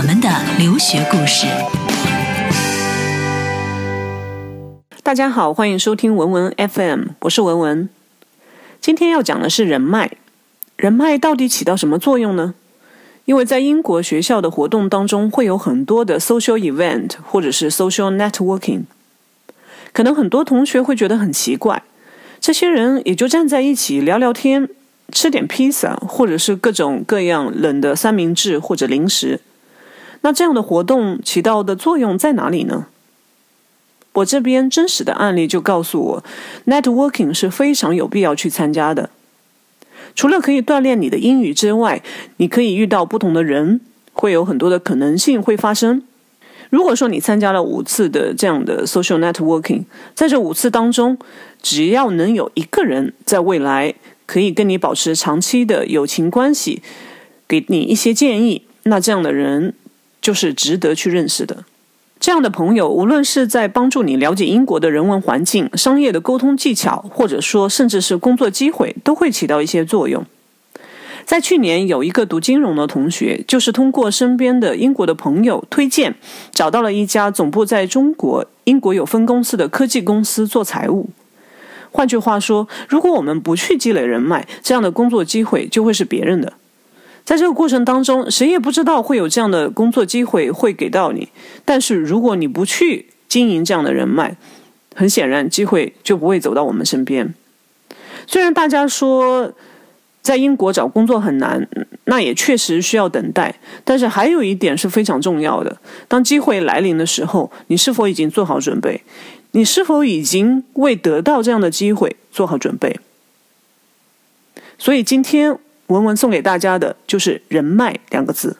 我们的留学故事。大家好，欢迎收听文文 FM，我是文文。今天要讲的是人脉，人脉到底起到什么作用呢？因为在英国学校的活动当中，会有很多的 social event 或者是 social networking，可能很多同学会觉得很奇怪，这些人也就站在一起聊聊天。吃点披萨，或者是各种各样冷的三明治或者零食，那这样的活动起到的作用在哪里呢？我这边真实的案例就告诉我，networking 是非常有必要去参加的。除了可以锻炼你的英语之外，你可以遇到不同的人，会有很多的可能性会发生。如果说你参加了五次的这样的 social networking，在这五次当中，只要能有一个人在未来。可以跟你保持长期的友情关系，给你一些建议，那这样的人就是值得去认识的。这样的朋友，无论是在帮助你了解英国的人文环境、商业的沟通技巧，或者说甚至是工作机会，都会起到一些作用。在去年，有一个读金融的同学，就是通过身边的英国的朋友推荐，找到了一家总部在中国、英国有分公司的科技公司做财务。换句话说，如果我们不去积累人脉，这样的工作机会就会是别人的。在这个过程当中，谁也不知道会有这样的工作机会会给到你。但是如果你不去经营这样的人脉，很显然机会就不会走到我们身边。虽然大家说在英国找工作很难，那也确实需要等待。但是还有一点是非常重要的：当机会来临的时候，你是否已经做好准备？你是否已经为得到这样的机会做好准备？所以今天文文送给大家的就是“人脉”两个字。